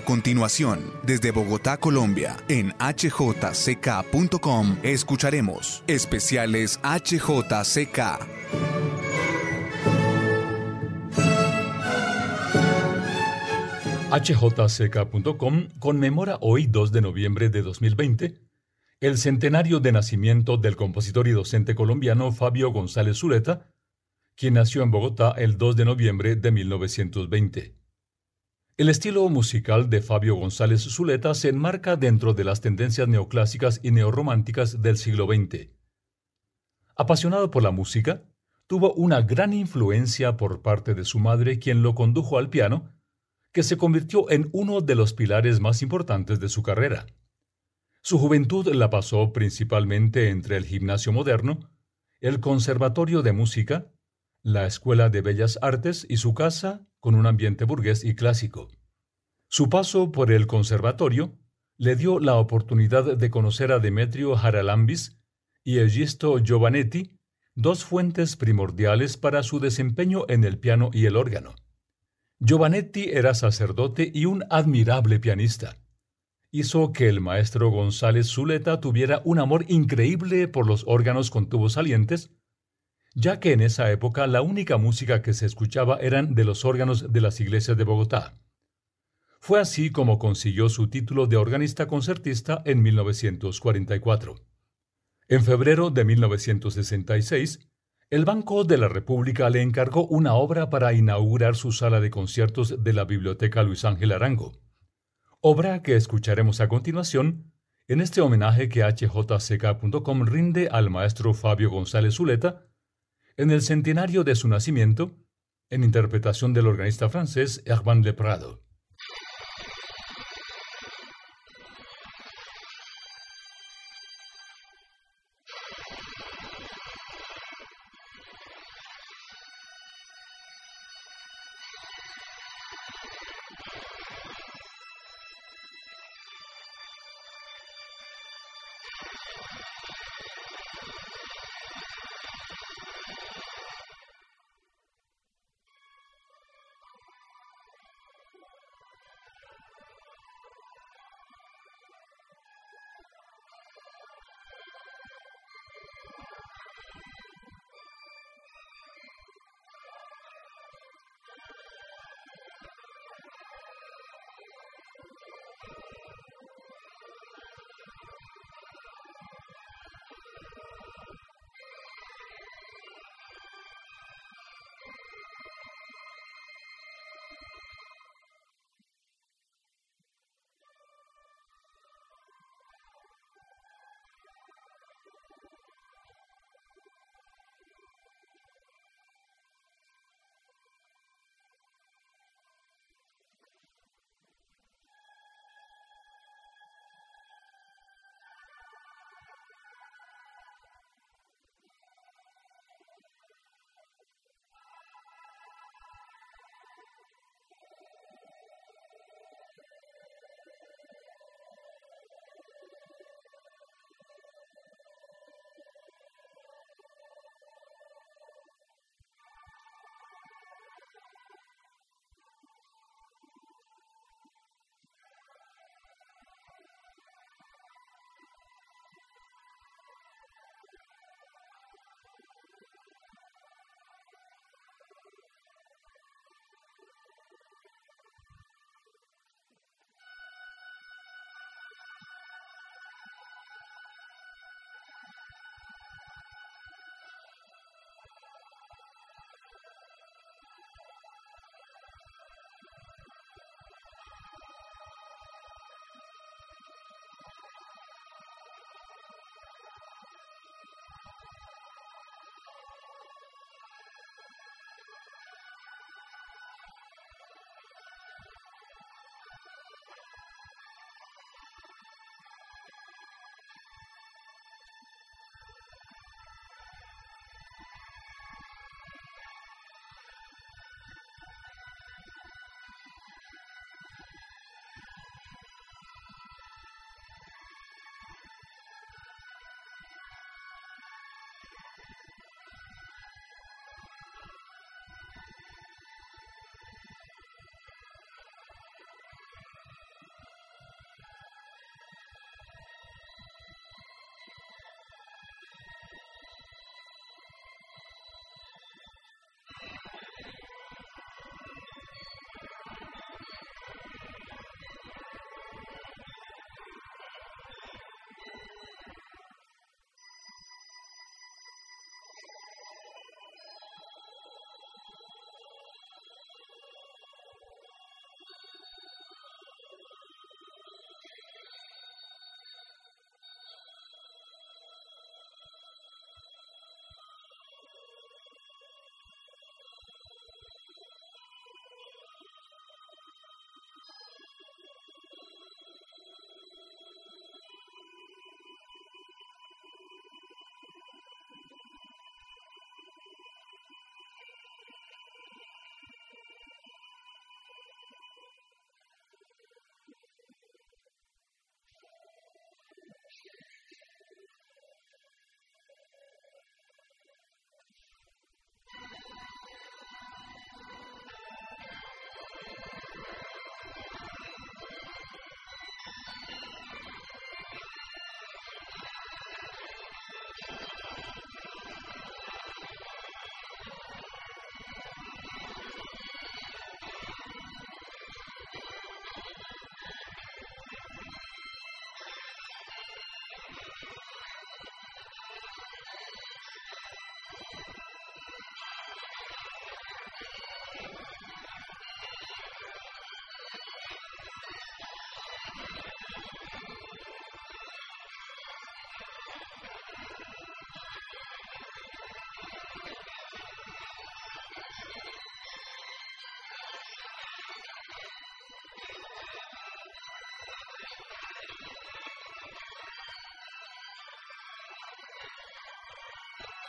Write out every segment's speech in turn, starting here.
A continuación, desde Bogotá, Colombia, en hjck.com, escucharemos especiales HJCK. hjck.com conmemora hoy 2 de noviembre de 2020 el centenario de nacimiento del compositor y docente colombiano Fabio González Zuleta, quien nació en Bogotá el 2 de noviembre de 1920. El estilo musical de Fabio González Zuleta se enmarca dentro de las tendencias neoclásicas y neorrománticas del siglo XX. Apasionado por la música, tuvo una gran influencia por parte de su madre quien lo condujo al piano, que se convirtió en uno de los pilares más importantes de su carrera. Su juventud la pasó principalmente entre el gimnasio moderno, el conservatorio de música, la Escuela de Bellas Artes y su casa con un ambiente burgués y clásico. Su paso por el conservatorio le dio la oportunidad de conocer a Demetrio Haralambis y Egisto Giovanetti, dos fuentes primordiales para su desempeño en el piano y el órgano. Giovanetti era sacerdote y un admirable pianista. Hizo que el maestro González Zuleta tuviera un amor increíble por los órganos con tubos salientes ya que en esa época la única música que se escuchaba eran de los órganos de las iglesias de Bogotá. Fue así como consiguió su título de organista concertista en 1944. En febrero de 1966, el Banco de la República le encargó una obra para inaugurar su sala de conciertos de la Biblioteca Luis Ángel Arango, obra que escucharemos a continuación en este homenaje que hjck.com rinde al maestro Fabio González Zuleta, en el centenario de su nacimiento, en interpretación del organista francés Herman Leprado.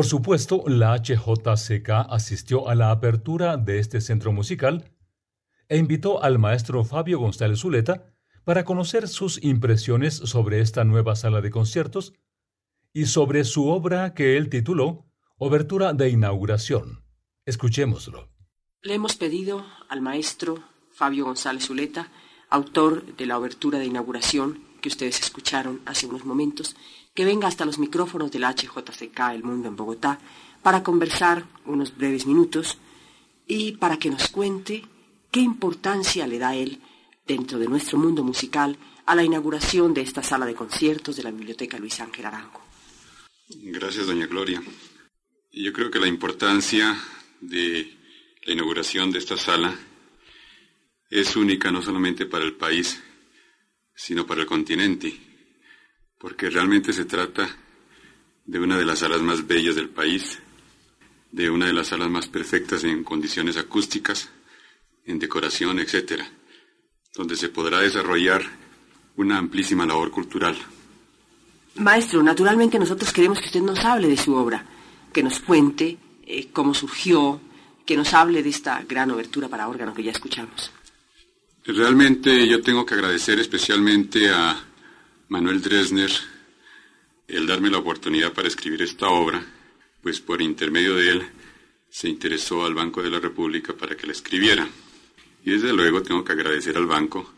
Por supuesto, la HJCK asistió a la apertura de este centro musical e invitó al maestro Fabio González Zuleta para conocer sus impresiones sobre esta nueva sala de conciertos y sobre su obra que él tituló Obertura de Inauguración. Escuchémoslo. Le hemos pedido al maestro Fabio González Zuleta, autor de la Obertura de Inauguración que ustedes escucharon hace unos momentos, que venga hasta los micrófonos del HJCK El Mundo en Bogotá para conversar unos breves minutos y para que nos cuente qué importancia le da él dentro de nuestro mundo musical a la inauguración de esta sala de conciertos de la Biblioteca Luis Ángel Arango. Gracias, doña Gloria. Yo creo que la importancia de la inauguración de esta sala es única no solamente para el país, sino para el continente porque realmente se trata de una de las salas más bellas del país, de una de las salas más perfectas en condiciones acústicas, en decoración, etc., donde se podrá desarrollar una amplísima labor cultural. Maestro, naturalmente nosotros queremos que usted nos hable de su obra, que nos cuente eh, cómo surgió, que nos hable de esta gran obertura para órgano que ya escuchamos. Realmente yo tengo que agradecer especialmente a Manuel Dresner el darme la oportunidad para escribir esta obra, pues por intermedio de él se interesó al Banco de la República para que la escribiera. Y desde luego tengo que agradecer al banco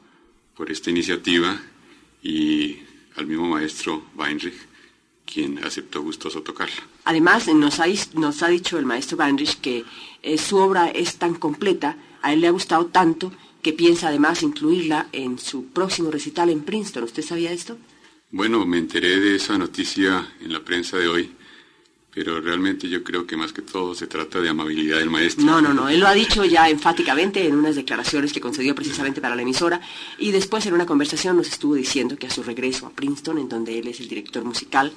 por esta iniciativa y al mismo maestro Weinrich, quien aceptó gustoso tocarla. Además, nos ha, nos ha dicho el maestro Weinrich que eh, su obra es tan completa, a él le ha gustado tanto, que piensa además incluirla en su próximo recital en Princeton. ¿Usted sabía esto? Bueno, me enteré de esa noticia en la prensa de hoy, pero realmente yo creo que más que todo se trata de amabilidad del maestro. No, no, no, él lo ha dicho ya enfáticamente en unas declaraciones que concedió precisamente para la emisora y después en una conversación nos estuvo diciendo que a su regreso a Princeton, en donde él es el director musical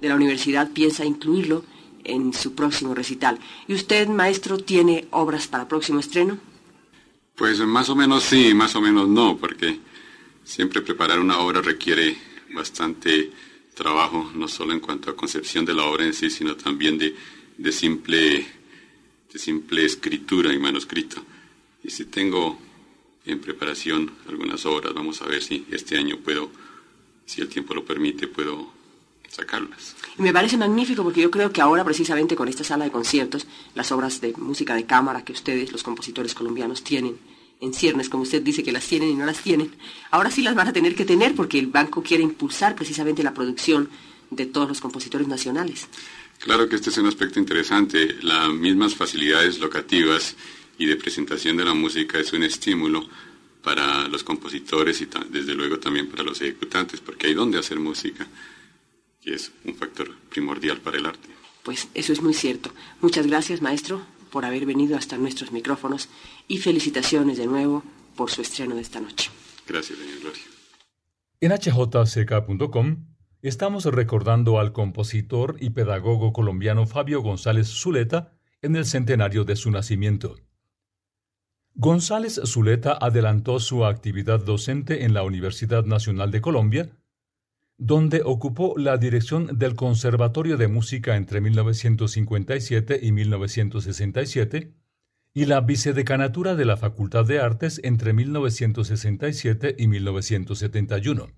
de la universidad, piensa incluirlo en su próximo recital. ¿Y usted, maestro, tiene obras para próximo estreno? Pues más o menos sí, más o menos no, porque siempre preparar una obra requiere bastante trabajo, no solo en cuanto a concepción de la obra en sí, sino también de, simple, de simple escritura y manuscrito. Y si tengo en preparación algunas obras, vamos a ver si este año puedo, si el tiempo lo permite, puedo sacarlas. me parece magnífico porque yo creo que ahora precisamente con esta sala de conciertos, las obras de música de cámara que ustedes, los compositores colombianos, tienen en ciernes, como usted dice que las tienen y no las tienen, ahora sí las van a tener que tener porque el banco quiere impulsar precisamente la producción de todos los compositores nacionales. Claro que este es un aspecto interesante. Las mismas facilidades locativas y de presentación de la música es un estímulo para los compositores y desde luego también para los ejecutantes, porque hay donde hacer música y es un factor primordial para el arte. Pues eso es muy cierto. Muchas gracias, maestro, por haber venido hasta nuestros micrófonos y felicitaciones de nuevo por su estreno de esta noche. Gracias, doña Gloria. En hjck.com estamos recordando al compositor y pedagogo colombiano Fabio González Zuleta en el centenario de su nacimiento. González Zuleta adelantó su actividad docente en la Universidad Nacional de Colombia donde ocupó la dirección del Conservatorio de Música entre 1957 y 1967 y la vicedecanatura de la Facultad de Artes entre 1967 y 1971.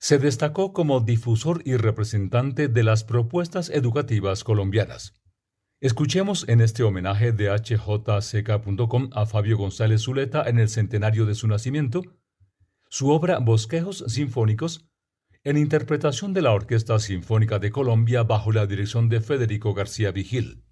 Se destacó como difusor y representante de las propuestas educativas colombianas. Escuchemos en este homenaje de hjck.com a Fabio González Zuleta en el centenario de su nacimiento, su obra Bosquejos Sinfónicos, en interpretación de la Orquesta Sinfónica de Colombia bajo la dirección de Federico García Vigil.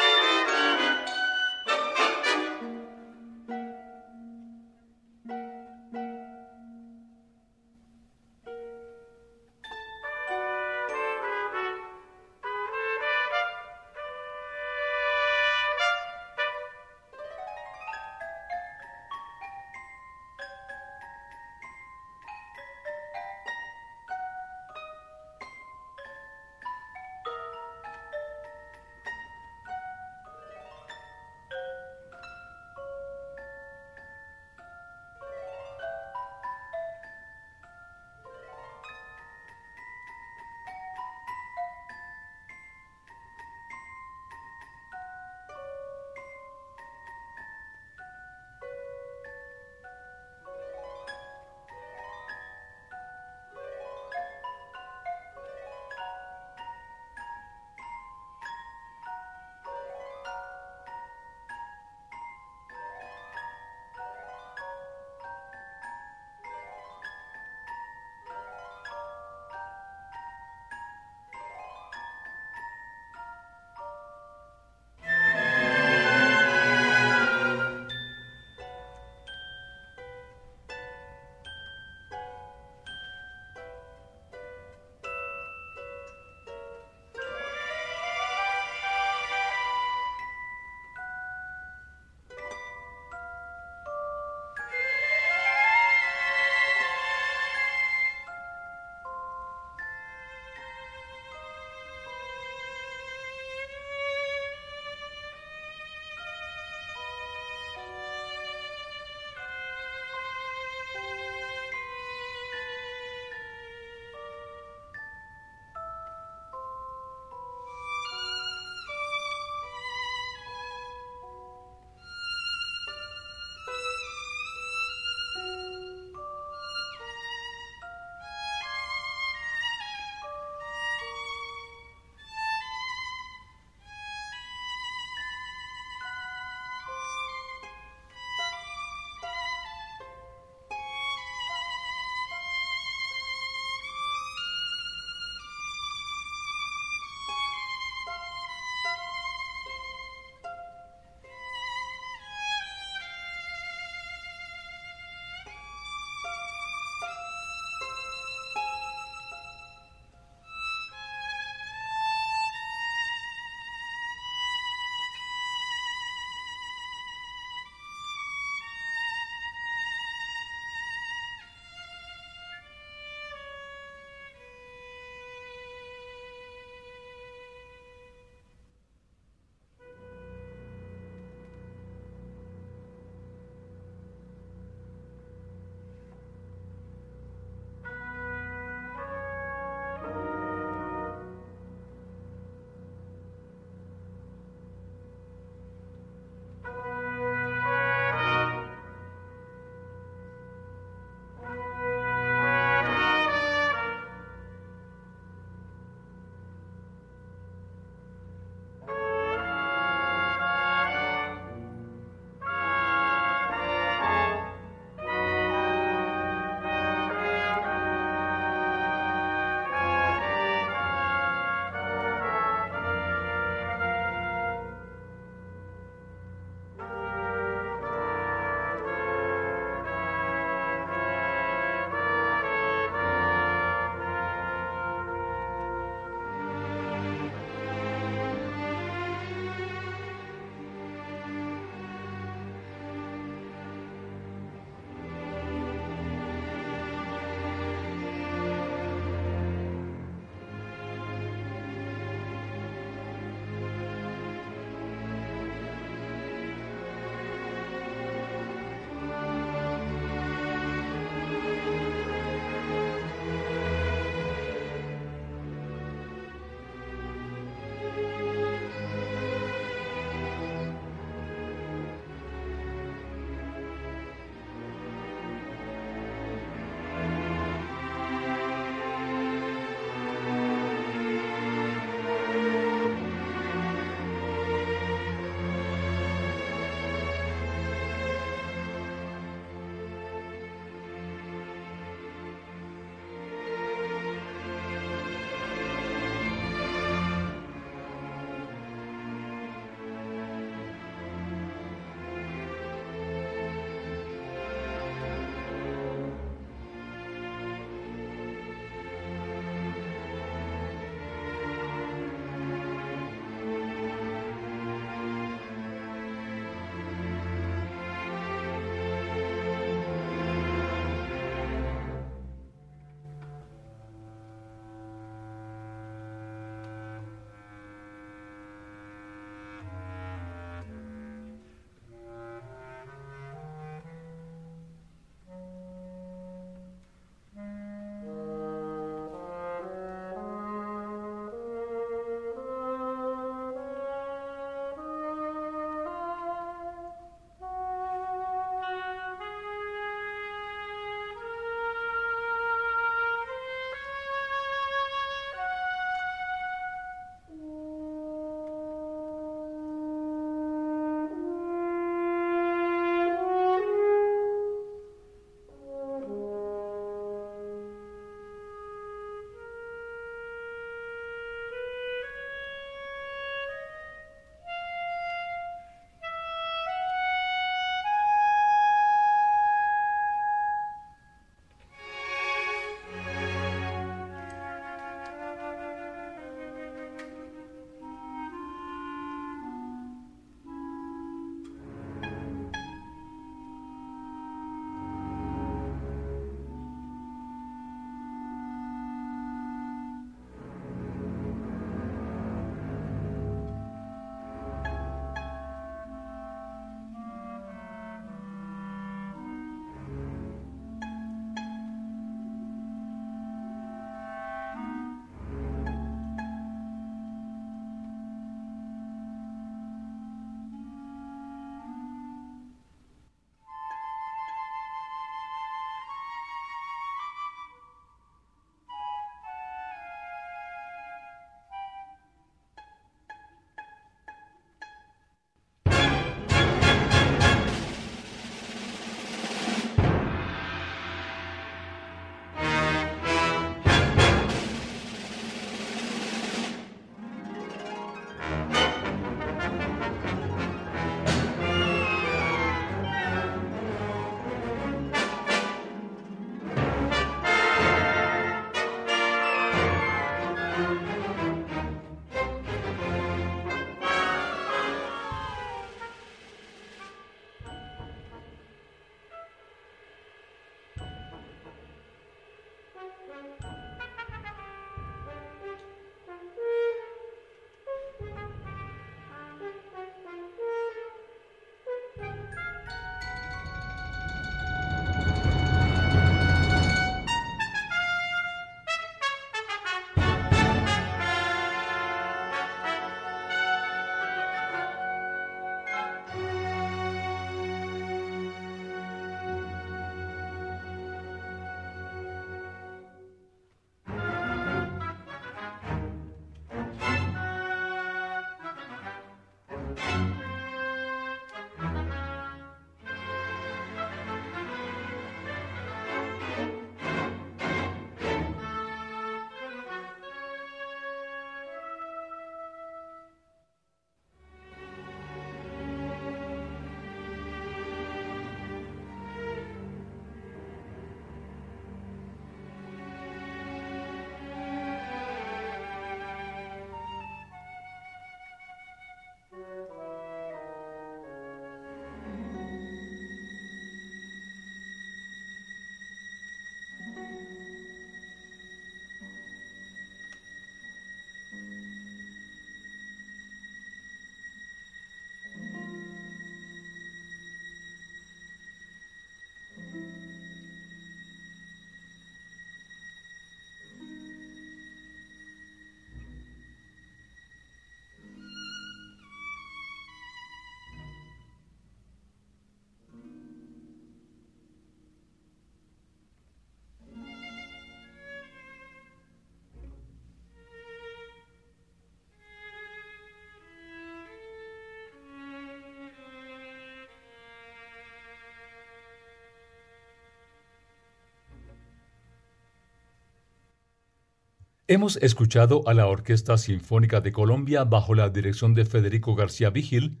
Hemos escuchado a la Orquesta Sinfónica de Colombia bajo la dirección de Federico García Vigil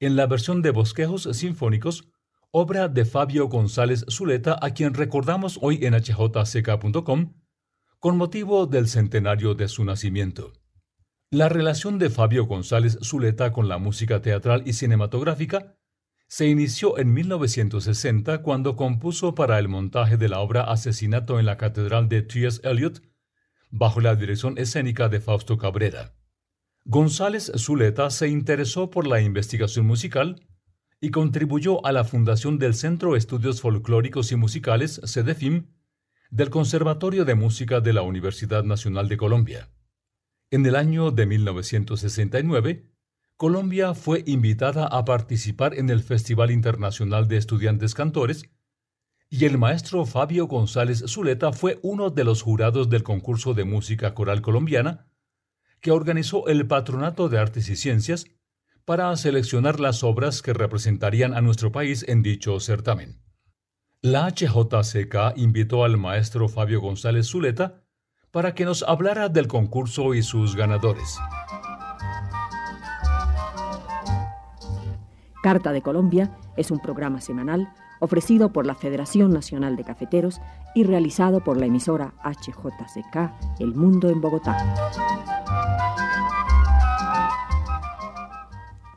en la versión de Bosquejos Sinfónicos, obra de Fabio González Zuleta, a quien recordamos hoy en hjck.com con motivo del centenario de su nacimiento. La relación de Fabio González Zuleta con la música teatral y cinematográfica se inició en 1960 cuando compuso para el montaje de la obra Asesinato en la Catedral de T.S. Eliot bajo la dirección escénica de Fausto Cabrera. González Zuleta se interesó por la investigación musical y contribuyó a la fundación del Centro de Estudios Folclóricos y Musicales, CEDEFIM, del Conservatorio de Música de la Universidad Nacional de Colombia. En el año de 1969, Colombia fue invitada a participar en el Festival Internacional de Estudiantes Cantores y el maestro Fabio González Zuleta fue uno de los jurados del concurso de música coral colombiana que organizó el Patronato de Artes y Ciencias para seleccionar las obras que representarían a nuestro país en dicho certamen. La HJCK invitó al maestro Fabio González Zuleta para que nos hablara del concurso y sus ganadores. Carta de Colombia es un programa semanal ofrecido por la Federación Nacional de Cafeteros y realizado por la emisora HJCK El Mundo en Bogotá.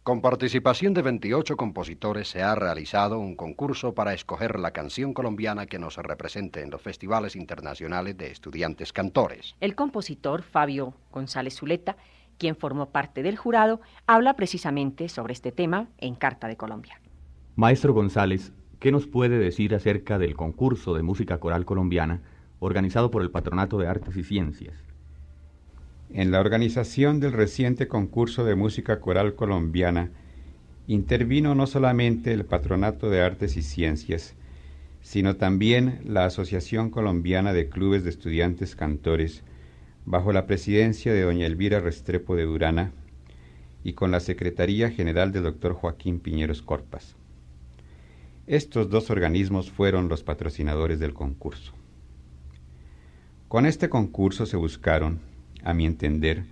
Con participación de 28 compositores se ha realizado un concurso para escoger la canción colombiana que nos represente en los festivales internacionales de estudiantes cantores. El compositor Fabio González Zuleta, quien formó parte del jurado, habla precisamente sobre este tema en Carta de Colombia. Maestro González, ¿Qué nos puede decir acerca del concurso de música coral colombiana organizado por el Patronato de Artes y Ciencias? En la organización del reciente concurso de música coral colombiana intervino no solamente el Patronato de Artes y Ciencias, sino también la Asociación Colombiana de Clubes de Estudiantes Cantores, bajo la presidencia de doña Elvira Restrepo de Durana y con la Secretaría General del doctor Joaquín Piñeros Corpas. Estos dos organismos fueron los patrocinadores del concurso. Con este concurso se buscaron, a mi entender,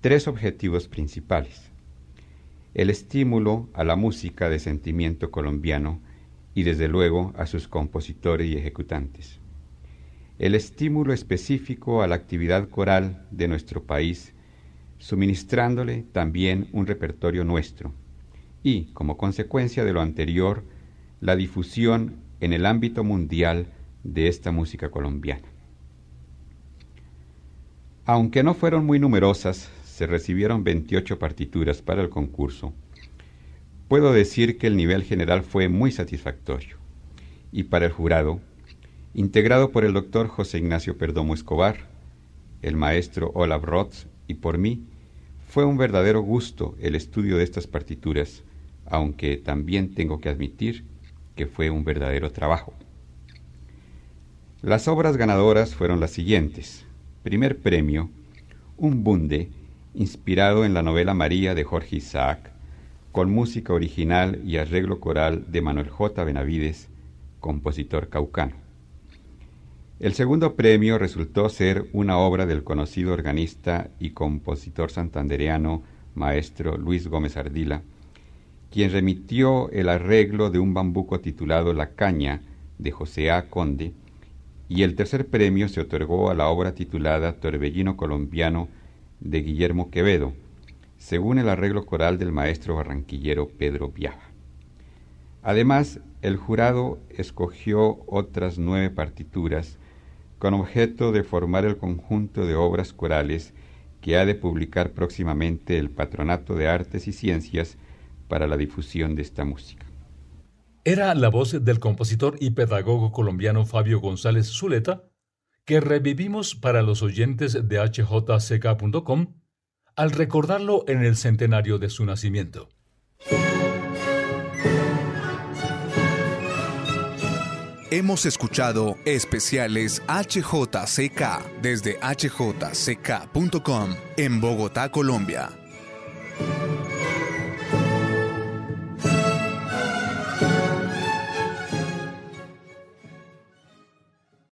tres objetivos principales. El estímulo a la música de sentimiento colombiano y desde luego a sus compositores y ejecutantes. El estímulo específico a la actividad coral de nuestro país, suministrándole también un repertorio nuestro. Y, como consecuencia de lo anterior, la difusión en el ámbito mundial de esta música colombiana. Aunque no fueron muy numerosas, se recibieron 28 partituras para el concurso. Puedo decir que el nivel general fue muy satisfactorio. Y para el jurado, integrado por el doctor José Ignacio Perdomo Escobar, el maestro Olaf Roth y por mí, fue un verdadero gusto el estudio de estas partituras, aunque también tengo que admitir que fue un verdadero trabajo. Las obras ganadoras fueron las siguientes. Primer premio, un bunde inspirado en la novela María de Jorge Isaac, con música original y arreglo coral de Manuel J. Benavides, compositor caucano. El segundo premio resultó ser una obra del conocido organista y compositor santandereano maestro Luis Gómez Ardila, quien remitió el arreglo de un bambuco titulado La Caña de José A. Conde, y el tercer premio se otorgó a la obra titulada Torbellino colombiano de Guillermo Quevedo, según el arreglo coral del maestro barranquillero Pedro Viaja. Además, el jurado escogió otras nueve partituras con objeto de formar el conjunto de obras corales que ha de publicar próximamente el Patronato de Artes y Ciencias para la difusión de esta música. Era la voz del compositor y pedagogo colombiano Fabio González Zuleta, que revivimos para los oyentes de hjck.com al recordarlo en el centenario de su nacimiento. Hemos escuchado especiales HJCK desde hjck.com en Bogotá, Colombia.